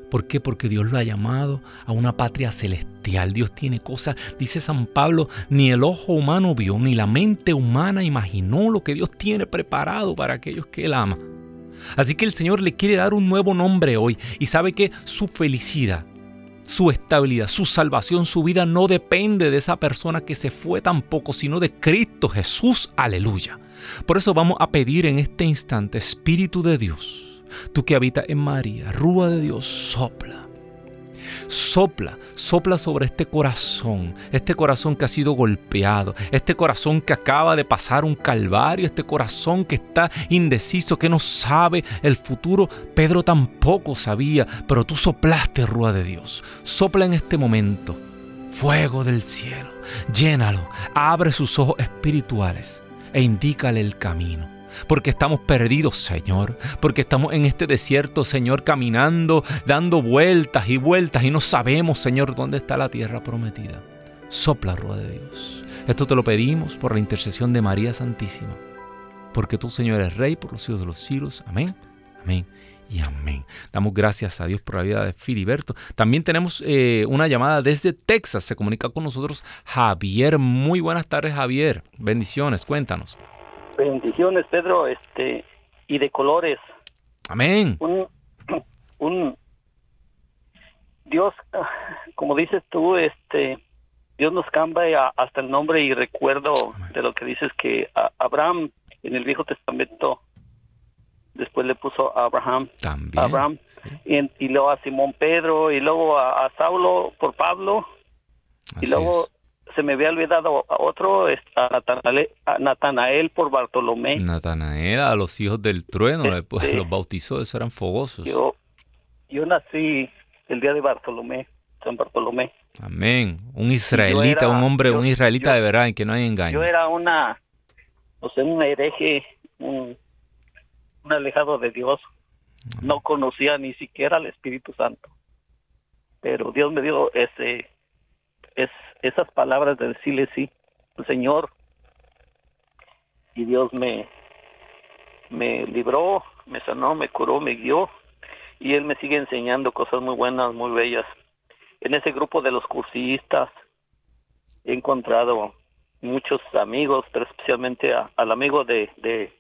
¿Por qué? Porque Dios lo ha llamado a una patria celestial. Dios tiene cosas, dice San Pablo, ni el ojo humano vio, ni la mente humana imaginó lo que Dios tiene preparado para aquellos que Él ama. Así que el Señor le quiere dar un nuevo nombre hoy y sabe que su felicidad su estabilidad, su salvación, su vida no depende de esa persona que se fue tampoco, sino de Cristo Jesús. Aleluya. Por eso vamos a pedir en este instante, Espíritu de Dios, tú que habitas en María, Rúa de Dios, sopla Sopla, sopla sobre este corazón, este corazón que ha sido golpeado, este corazón que acaba de pasar un calvario, este corazón que está indeciso, que no sabe el futuro. Pedro tampoco sabía, pero tú soplaste, Rúa de Dios. Sopla en este momento. Fuego del cielo, llénalo, abre sus ojos espirituales e indícale el camino porque estamos perdidos, Señor, porque estamos en este desierto, Señor, caminando, dando vueltas y vueltas y no sabemos, Señor, dónde está la tierra prometida. Sopla, Rueda de Dios. Esto te lo pedimos por la intercesión de María Santísima. Porque tú, Señor, eres Rey por los siglos de los siglos. Amén. Amén y amén. Damos gracias a Dios por la vida de Filiberto. También tenemos eh, una llamada desde Texas. Se comunica con nosotros Javier. Muy buenas tardes, Javier. Bendiciones, cuéntanos. Bendiciones, Pedro, este, y de colores. Amén. Un, un Dios, como dices tú, este, Dios nos cambia hasta el nombre y recuerdo de lo que dices que Abraham en el Viejo Testamento después le puso a Abraham, También, Abraham. Y, luego a Simón Pedro y luego a, Saulo por Pablo y luego se me había olvidado a otro, a Natanael, por Bartolomé. Natanael, a los hijos del trueno, este, los bautizó, esos eran fogosos. Yo, yo nací el día de Bartolomé, San Bartolomé. Amén. Un israelita, un hombre, un israelita de verdad en que no hay engaño. Yo era una, o sea, un hereje, un, un alejado de Dios. No conocía ni siquiera al Espíritu Santo. Pero Dios me dio ese, es, esas palabras de decirle sí, Señor. Y Dios me, me libró, me sanó, me curó, me guió. Y Él me sigue enseñando cosas muy buenas, muy bellas. En ese grupo de los cursistas he encontrado muchos amigos, pero especialmente al amigo de, de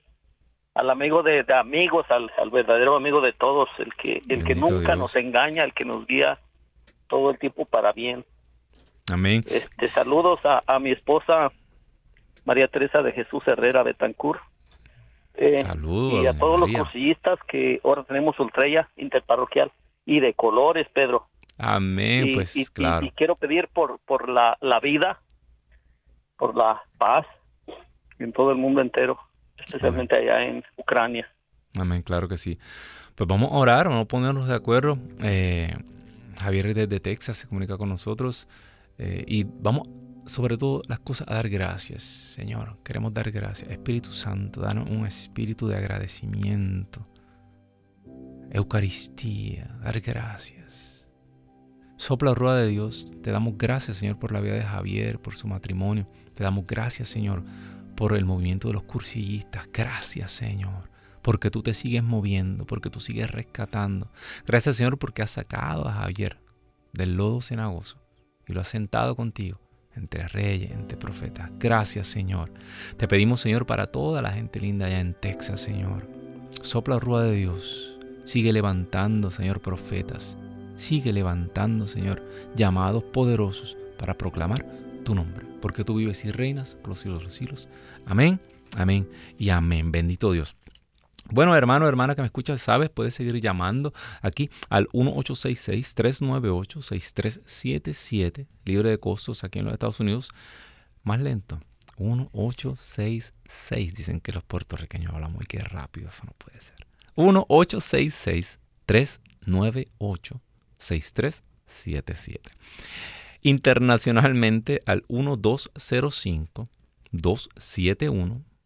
al amigo de, amigos, al, verdadero amigo de todos, el que el que nunca nos engaña, el que nos guía todo el tiempo para bien. Amén. Este, saludos a, a mi esposa María Teresa de Jesús Herrera Betancourt. Eh, saludos. Y a todos los cursillistas que ahora tenemos Ultrella Interparroquial y de colores, Pedro. Amén, pues claro. Y, quiero pedir por, por la, la vida, por la paz en todo el mundo entero especialmente allá en Ucrania. Amén, claro que sí. Pues vamos a orar, vamos a ponernos de acuerdo. Eh, Javier desde Texas se comunica con nosotros eh, y vamos sobre todo las cosas a dar gracias, Señor. Queremos dar gracias. Espíritu Santo, danos un espíritu de agradecimiento. Eucaristía, dar gracias. Sopla rueda de Dios. Te damos gracias, Señor, por la vida de Javier, por su matrimonio. Te damos gracias, Señor, por el movimiento de los cursillistas. Gracias, Señor, porque tú te sigues moviendo, porque tú sigues rescatando. Gracias, Señor, porque has sacado a Javier del lodo cenagoso y lo has sentado contigo entre reyes, entre profetas. Gracias, Señor. Te pedimos, Señor, para toda la gente linda allá en Texas, Señor. Sopla rúa de Dios. Sigue levantando, Señor, profetas. Sigue levantando, Señor, llamados poderosos para proclamar tu nombre, porque tú vives y reinas por los siglos de los siglos. Amén, amén y amén. Bendito Dios. Bueno, hermano, hermana que me escuchas, sabes, puedes seguir llamando aquí al 1866-398-6377, libre de costos aquí en los Estados Unidos. Más lento, 1866. Dicen que los puertorriqueños hablan muy que rápido, eso no puede ser. 1866-398-6377 internacionalmente al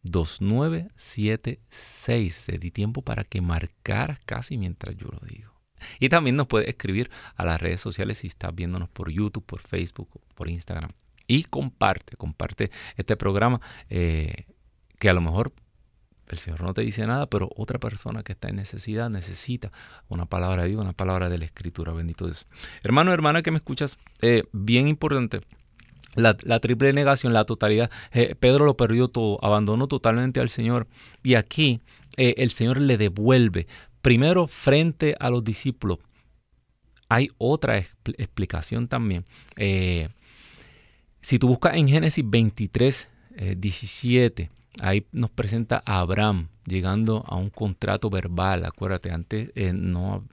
1205-271-2976. Te di tiempo para que marcaras casi mientras yo lo digo. Y también nos puedes escribir a las redes sociales si estás viéndonos por YouTube, por Facebook, por Instagram. Y comparte, comparte este programa eh, que a lo mejor el Señor no te dice nada, pero otra persona que está en necesidad necesita una palabra de Dios, una palabra de la Escritura. Bendito Dios. Hermano, hermana que me escuchas, eh, bien importante. La, triple negación, la totalidad. Eh, Pedro lo perdió todo, abandonó totalmente al Señor. Y aquí eh, el Señor le devuelve. Primero frente a los discípulos. Hay otra explicación también. si tú buscas en Génesis 23, 17, Ahí nos presenta a Abraham llegando a un contrato verbal. Acuérdate, antes eh, no,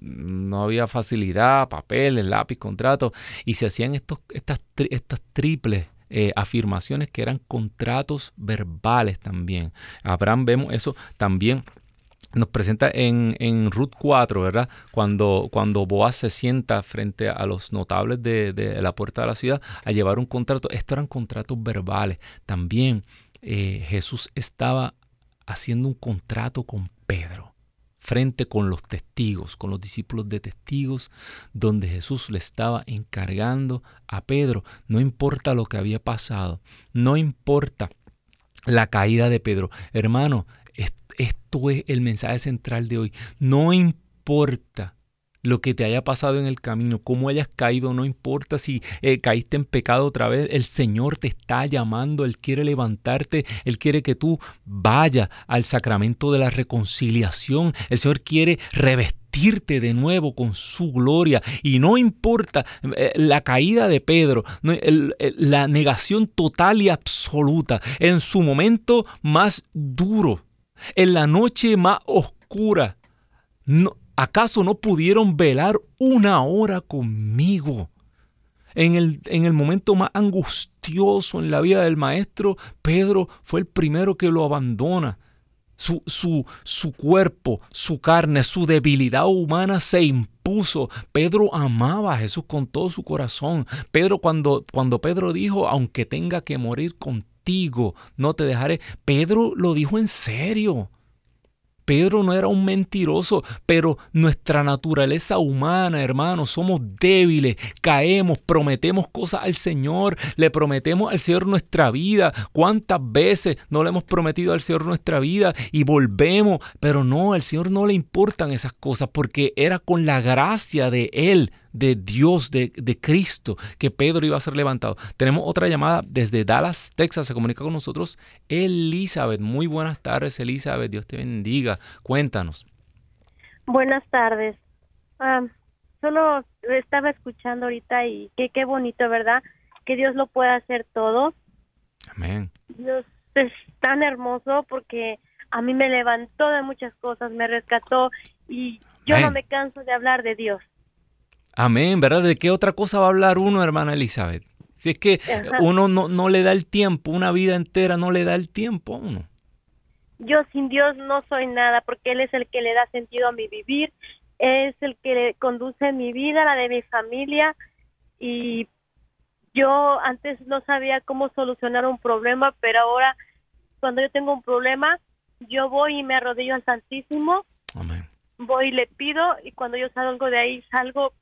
no había facilidad, papeles, lápiz, contrato, y se hacían estos, estas, estas triples eh, afirmaciones que eran contratos verbales también. Abraham vemos eso también nos presenta en, en Ruth 4, ¿verdad? Cuando, cuando Boaz se sienta frente a los notables de, de, la puerta de la ciudad a llevar un contrato. Estos eran contratos verbales. También eh, Jesús estaba haciendo un contrato con Pedro frente con los testigos, con los discípulos de testigos, donde Jesús le estaba encargando a Pedro. No importa lo que había pasado, no importa la caída de Pedro. Hermano, esto es el mensaje central de hoy. No importa lo que te haya pasado en el camino, cómo hayas caído, no importa si eh, caíste en pecado otra vez, el Señor te está llamando, Él quiere levantarte, Él quiere que tú vayas al sacramento de la reconciliación, el Señor quiere revestirte de nuevo con su gloria y no importa eh, la caída de Pedro, la negación total y absoluta en su momento más duro, en la noche más oscura. No, ¿Acaso no pudieron velar una hora conmigo? En el, en el, momento más angustioso en la vida del maestro, Pedro fue el primero que lo abandona. Su, su, su, cuerpo, su carne, su debilidad humana se impuso. Pedro amaba a Jesús con todo su corazón. Pedro cuando, cuando Pedro dijo, aunque tenga que morir contigo, no te dejaré, Pedro lo dijo en serio. Pedro no era un mentiroso, pero nuestra naturaleza humana, hermanos, somos débiles, caemos, prometemos cosas al Señor, le prometemos al Señor nuestra vida. ¿Cuántas veces no le hemos prometido al Señor nuestra vida y volvemos? Pero no, al Señor no le importan esas cosas porque era con la gracia de Él de Dios, de, Cristo, que Pedro iba a ser levantado. Tenemos otra llamada desde Dallas, Texas. Se comunica con nosotros Elizabeth. Muy buenas tardes, Elizabeth. Dios te bendiga. Cuéntanos. Buenas tardes. Solo estaba escuchando ahorita y que qué bonito, ¿verdad? Que Dios lo pueda hacer todo. Amén. Dios es tan hermoso porque a mí me levantó de muchas cosas, me rescató y yo no me canso de hablar de Dios. Amén, ¿verdad? ¿De qué otra cosa va a hablar uno, hermana Elizabeth? Si es que uno no, no, le da el tiempo, una vida entera no le da el tiempo a uno. Yo sin Dios no soy nada, porque Él es el que le da sentido a mi vivir, es el que conduce mi vida, la de mi familia, y yo antes no sabía cómo solucionar un problema, pero ahora cuando yo tengo un problema, yo voy y me arrodillo al Santísimo, Amén. voy y le pido, y cuando yo salgo de ahí, salgo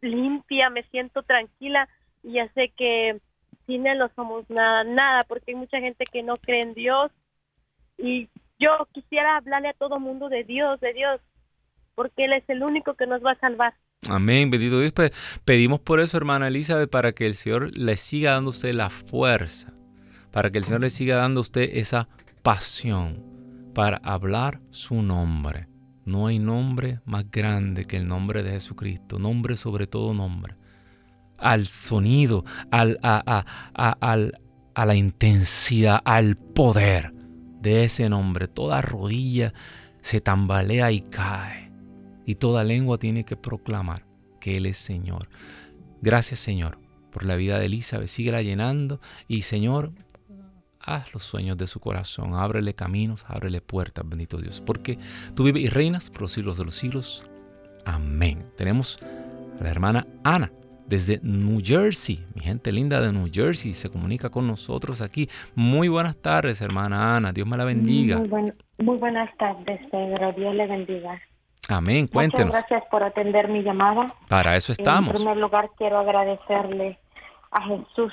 limpia, me siento tranquila y ya sé que sin él no somos nada, nada, porque hay mucha gente que no cree en Dios y yo quisiera hablarle a todo mundo de Dios, de Dios, porque Él es el único que nos va a salvar. Amén, bendito Dios. Pedimos por eso, hermana Elizabeth, para que el Señor le siga dando usted la fuerza, para que el Señor le siga dando usted esa pasión para hablar su nombre. No hay nombre más grande que el nombre de Jesucristo, nombre sobre todo nombre. Al sonido, al, a, a la intensidad, al poder de ese nombre. Toda rodilla se tambalea y cae. Y toda lengua tiene que proclamar que Él es Señor. Gracias Señor por la vida de Elizabeth. Síguela llenando. Y Señor, haz los sueños de su corazón, ábrele caminos, ábrele puertas, bendito Dios, porque tú vives y reinas por los siglos de los siglos. Amén. Tenemos a la hermana Ana desde New Jersey, mi gente linda de New Jersey, se comunica con nosotros aquí. Muy buenas tardes, hermana Ana, Dios me la bendiga. Muy, buenas tardes, Pedro, Dios le bendiga. Amén, cuéntenos. Muchas gracias por atender mi llamada. Para eso estamos. En primer lugar, quiero agradecerle a Jesús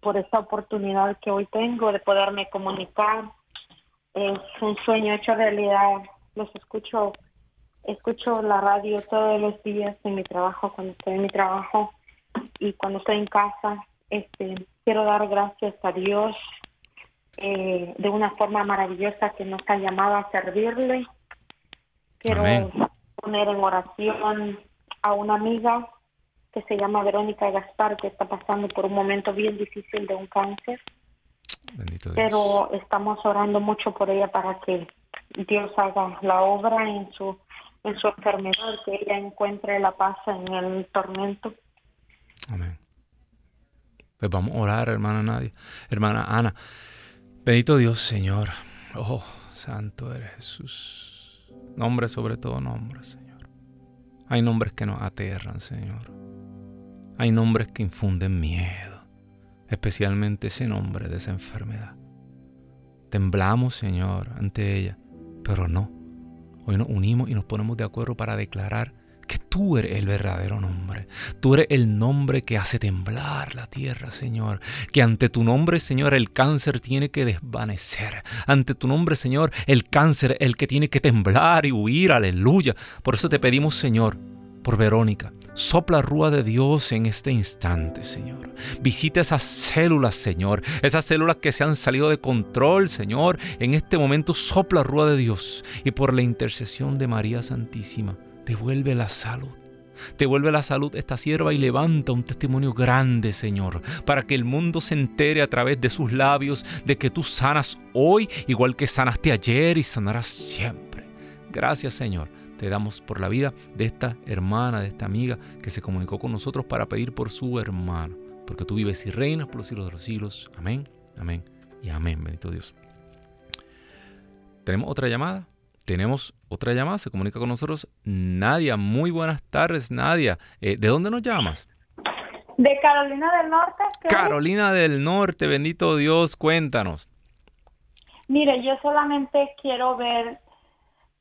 por esta oportunidad que hoy tengo de poderme comunicar. Es un sueño hecho realidad. Los escucho, escucho la radio todos los días en mi trabajo, cuando estoy en mi trabajo y cuando estoy en casa. Este, quiero dar gracias a Dios eh, de una forma maravillosa que nos ha llamado a servirle. Quiero poner en oración a una amiga que se llama Verónica Gaspar, que está pasando por un momento bien difícil de un cáncer. Pero estamos orando mucho por ella para que Dios haga la obra en su en su enfermedad, que ella encuentre la paz en el tormento. Amén. Pues vamos a orar, hermana Nadia. Hermana Ana. Bendito Dios, Señor. Oh, santo eres Jesús. Nombre sobre todo nombre, Señor. Hay nombres que nos aterran, Señor. Hay nombres que infunden miedo, especialmente ese nombre de esa enfermedad. Temblamos, Señor, ante ella, pero no. Hoy nos unimos y nos ponemos de acuerdo para declarar que tú eres el verdadero nombre. Tú eres el nombre que hace temblar la tierra, Señor. Que ante tu nombre, Señor, el cáncer tiene que desvanecer. Ante tu nombre, Señor, el cáncer, el que tiene que temblar y huir, aleluya. Por eso te pedimos, Señor, por Verónica. Sopla rúa de Dios en este instante, Señor. Visita esas células, Señor. Esas células que se han salido de control, Señor. En este momento sopla rúa de Dios. Y por la intercesión de María Santísima, devuelve la salud. Devuelve la salud esta sierva y levanta un testimonio grande, Señor, para que el mundo se entere a través de sus labios de que tú sanas hoy igual que sanaste ayer y sanarás siempre. Gracias, Señor te damos por la vida de esta hermana, de esta amiga que se comunicó con nosotros para pedir por su hermano. Porque tú vives y reinas por los siglos de los siglos. Amén, amén y amén, bendito Dios. ¿Tenemos otra llamada? Tenemos otra llamada, se comunica con nosotros Nadia. Muy buenas tardes, Nadia. Eh, ¿De dónde nos llamas? De Carolina del Norte. Carolina del Norte, bendito Dios, cuéntanos. Mire, yo solamente quiero ver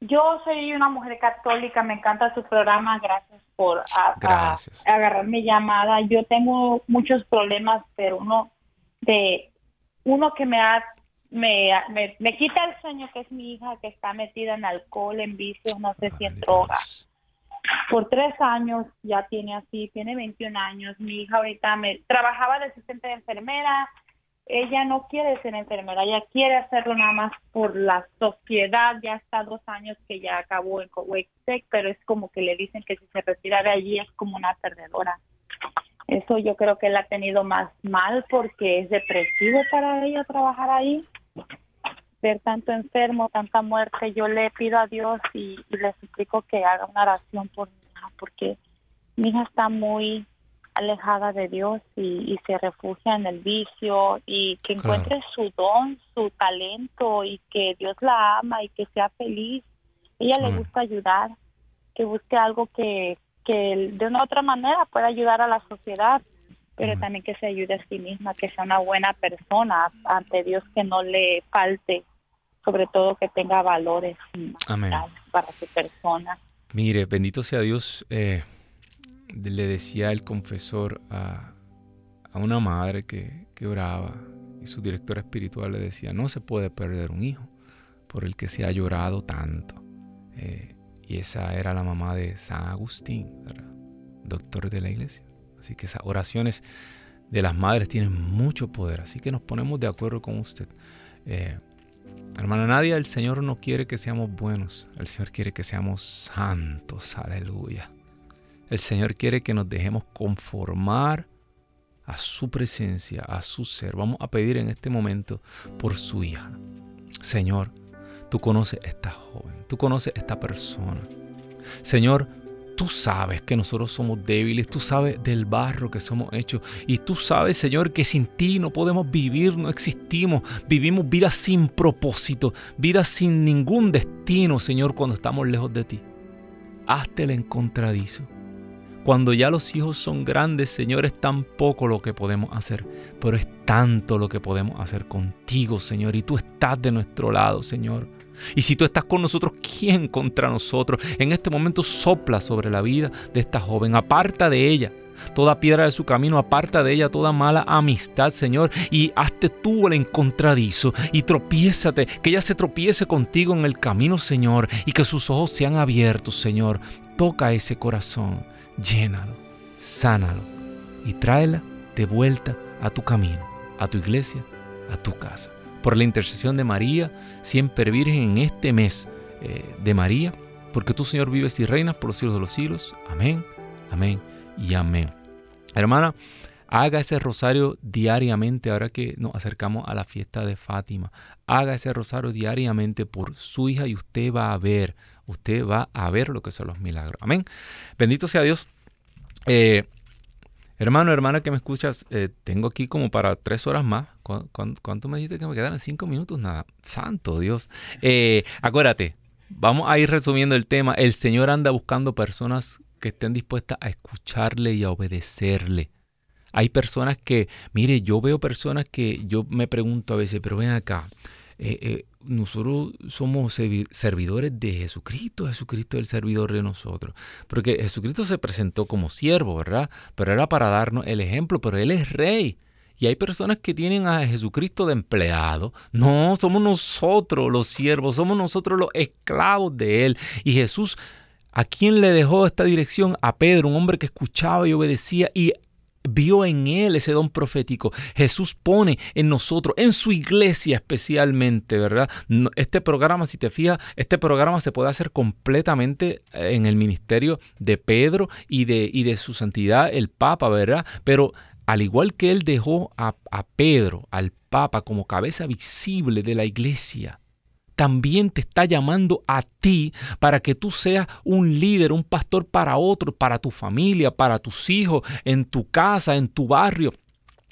yo soy una mujer católica, me encanta su programa, gracias por agarrar mi llamada. Yo tengo muchos problemas, pero uno de uno que me ha me, me, quita el sueño, que es mi hija que está metida en alcohol, en vicios, no sé si en drogas. Por tres años ya tiene así, tiene 21 años. Mi hija ahorita me trabajaba de asistente de enfermera, ella no quiere ser enfermera, ella quiere hacerlo nada más por la sociedad, ya está dos años que ya acabó en Kuwait pero es como que le dicen que si se retira de allí es como una perdedora. Eso yo creo que él ha tenido más mal porque es depresivo para ella trabajar ahí. Ver tanto enfermo, tanta muerte, yo le pido a Dios y, y le suplico que haga una oración por mi hija porque mi hija está muy alejada de Dios y, se refugia en el vicio y que encuentre su don, su talento y que Dios la ama y que sea feliz. Ella le gusta ayudar, que busque algo que, que de una otra manera pueda ayudar a la sociedad, pero también que se ayude a sí misma, que sea una buena persona ante Dios, que no le falte, sobre todo que tenga valores para su persona. Mire, bendito sea Dios. Eh le decía el confesor a, una madre que, oraba y su director espiritual le decía, no se puede perder un hijo por el que se ha llorado tanto. Eh, y esa era la mamá de San Agustín, doctor de la iglesia. Así que esas oraciones de las madres tienen mucho poder. Así que nos ponemos de acuerdo con usted. Eh, hermana Nadia, el Señor no quiere que seamos buenos. El Señor quiere que seamos santos. Aleluya. El Señor quiere que nos dejemos conformar a su presencia, a su ser. Vamos a pedir en este momento por su hija. Señor, tú conoces a esta joven, tú conoces a esta persona. Señor, tú sabes que nosotros somos débiles, tú sabes del barro que somos hechos y tú sabes, Señor, que sin ti no podemos vivir, no existimos, vivimos vidas sin propósito, vidas sin ningún destino, Señor, cuando estamos lejos de ti. Hazte el encontradizo. Cuando ya los hijos son grandes, Señor, es tan poco lo que podemos hacer, pero es tanto lo que podemos hacer contigo, Señor, y tú estás de nuestro lado, Señor. Y si tú estás con nosotros, ¿quién contra nosotros? En este momento sopla sobre la vida de esta joven, aparta de ella toda piedra de su camino, aparta de ella toda mala amistad, Señor, y hazte tú el encontradizo y tropiézate, que ella se tropiece contigo en el camino, Señor, y que sus ojos sean abiertos, Señor. Toca ese corazón llénalo, sánalo y tráela de vuelta a tu camino, a tu iglesia, a tu casa. Por la intercesión de María, siempre virgen en este mes eh, de María, porque tú, Señor, vives y reinas por los siglos de los siglos. Amén, amén y amén. Hermana, haga ese rosario diariamente ahora que nos acercamos a la fiesta de Fátima. Haga ese rosario diariamente por su hija y usted va a ver usted va a ver lo que son los milagros. Amén. Bendito sea Dios. Eh, hermano, hermana que me escuchas, eh, tengo aquí como para tres horas más. ¿Cuánto, me dijiste que me quedaran? Cinco minutos, nada. Santo Dios. Eh, acuérdate, vamos a ir resumiendo el tema. El Señor anda buscando personas que estén dispuestas a escucharle y a obedecerle. Hay personas que, mire, yo veo personas que yo me pregunto a veces, pero ven acá, nosotros somos servidores de Jesucristo, Jesucristo es el servidor de nosotros. Porque Jesucristo se presentó como siervo, ¿verdad? Pero era para darnos el ejemplo, pero Él es rey. Y hay personas que tienen a Jesucristo de empleado. No, somos nosotros los siervos, somos nosotros los esclavos de Él. Y Jesús, ¿a quién le dejó esta dirección? A Pedro, un hombre que escuchaba y obedecía y vio en él ese don profético. Jesús pone en nosotros, en su iglesia especialmente, ¿verdad? Este programa, si te fijas, este programa se puede hacer completamente eh, en el ministerio de Pedro y de, y de su santidad, el Papa, ¿verdad? Pero al igual que él dejó a, a Pedro, al Papa, como cabeza visible de la iglesia, también te está llamando a ti para que tú seas un líder, un pastor para otros, para tu familia, para tus hijos, en tu casa, en tu barrio.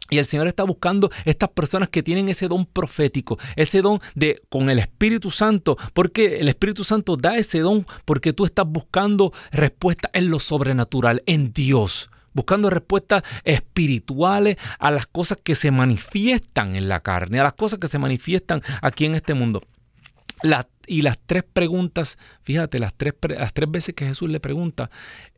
Y el Señor está buscando estas personas que tienen ese don profético, ese don de con el Espíritu Santo, porque el Espíritu Santo da ese don porque tú estás buscando respuesta en lo sobrenatural, en Dios. Buscando respuestas espirituales a las cosas que se manifiestan en la carne, a las cosas que se manifiestan aquí en este mundo y las tres preguntas, fíjate, las tres, las tres veces que Jesús le pregunta,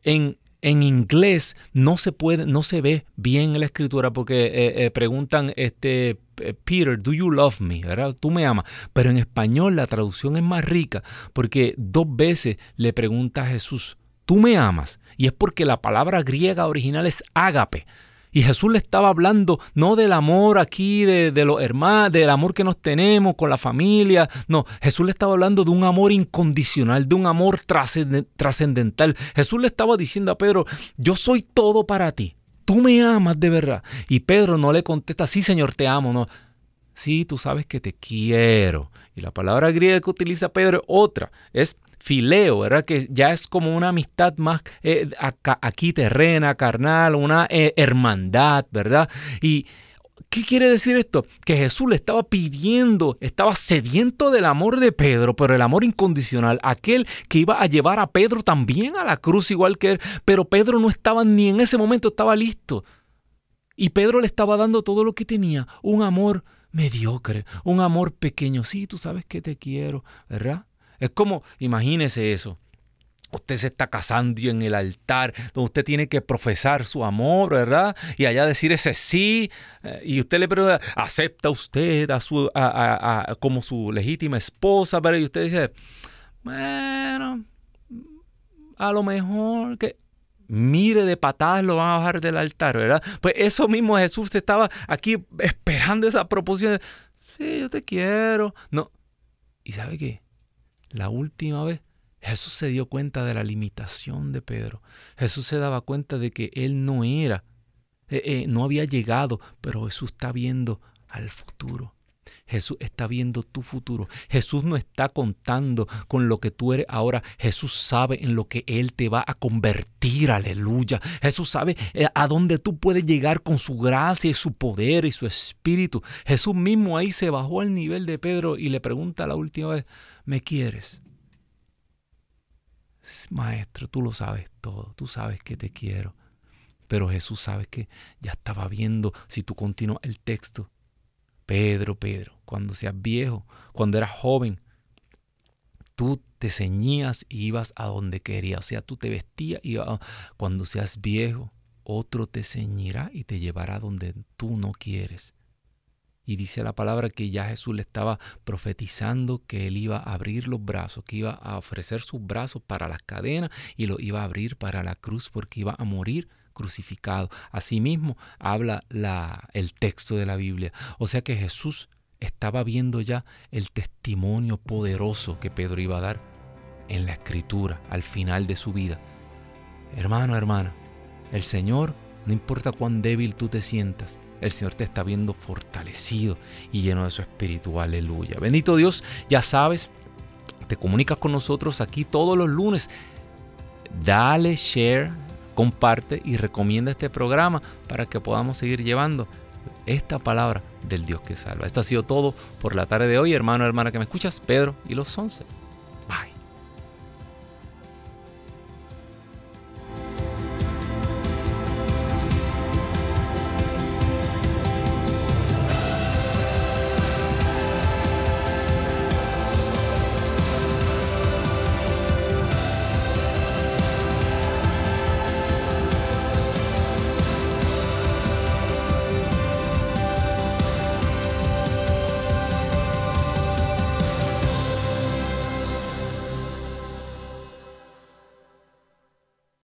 en, en inglés no se puede, no se ve bien en la escritura porque eh, eh, preguntan, este, eh, Peter, do you love me? ¿verdad? Tú me amas. Pero en español la traducción es más rica porque dos veces le pregunta a Jesús, ¿tú me amas? Y es porque la palabra griega original es ágape. Y Jesús le estaba hablando no del amor aquí de, de los hermanos, del amor que nos tenemos con la familia. No, Jesús le estaba hablando de un amor incondicional, de un amor trascendental. Jesús le estaba diciendo a Pedro, yo soy todo para ti. Tú me amas de verdad. Y Pedro no le contesta, sí Señor, te amo. No, sí, tú sabes que te quiero. Y la palabra griega que utiliza Pedro es otra, es fileo, ¿verdad? Que ya es como una amistad más eh, aquí terrena, carnal, una eh, hermandad, ¿verdad? Y ¿Qué quiere decir esto? Que Jesús le estaba pidiendo, estaba sediento del amor de Pedro, pero el amor incondicional, aquel que iba a llevar a Pedro también a la cruz igual que él, pero Pedro no estaba ni en ese momento estaba listo. Y Pedro le estaba dando todo lo que tenía, un amor mediocre, un amor pequeño. Sí, tú sabes que te quiero, ¿verdad? Es como, imagínese eso. Usted se está casando en el altar, donde usted tiene que profesar su amor, ¿verdad? Y allá decir ese sí. Eh, y usted le pregunta, ¿acepta usted a su, a, como su legítima esposa? Pero y usted dice, bueno, a lo mejor que mire de patadas lo van a bajar del altar, ¿verdad? Pues eso mismo Jesús estaba aquí esperando esa proposición. Sí, yo te quiero. No. ¿Y sabe qué? La última vez Jesús se dio cuenta de la limitación de Pedro. Jesús se daba cuenta de que él no era, eh, eh, no había llegado, pero Jesús está viendo al futuro. Jesús está viendo tu futuro. Jesús no está contando con lo que tú eres ahora. Jesús sabe en lo que Él te va a convertir. Aleluya. Jesús sabe eh, a dónde tú puedes llegar con su gracia y su poder y su espíritu. Jesús mismo ahí se bajó al nivel de Pedro y le pregunta la última vez, ¿me quieres? Maestro, tú lo sabes todo. Tú sabes que te quiero. Pero Jesús sabe que ya estaba viendo, si tú continúas el texto, Pedro, Pedro, cuando seas viejo, cuando eras joven, tú te ceñías y ibas a donde querías. O sea, tú te vestías y ah, cuando seas viejo, otro te ceñirá y te llevará donde tú no quieres. Y dice la palabra que ya Jesús le estaba profetizando que él iba a abrir los brazos, que iba a ofrecer sus brazos para las cadenas y lo iba a abrir para la cruz porque iba a morir crucificado. Asimismo habla la, el texto de la Biblia. O sea que Jesús estaba viendo ya el testimonio poderoso que Pedro iba a dar en la escritura al final de su vida. Hermano, hermana, el Señor, no importa cuán débil tú te sientas, el Señor te está viendo fortalecido y lleno de su espíritu. Aleluya. Bendito Dios, ya sabes, te comunicas con nosotros aquí todos los lunes. Dale share comparte y recomienda este programa para que podamos seguir llevando esta palabra del Dios que salva. Esto ha sido todo por la tarde de hoy, hermano, hermana que me escuchas, Pedro y los once.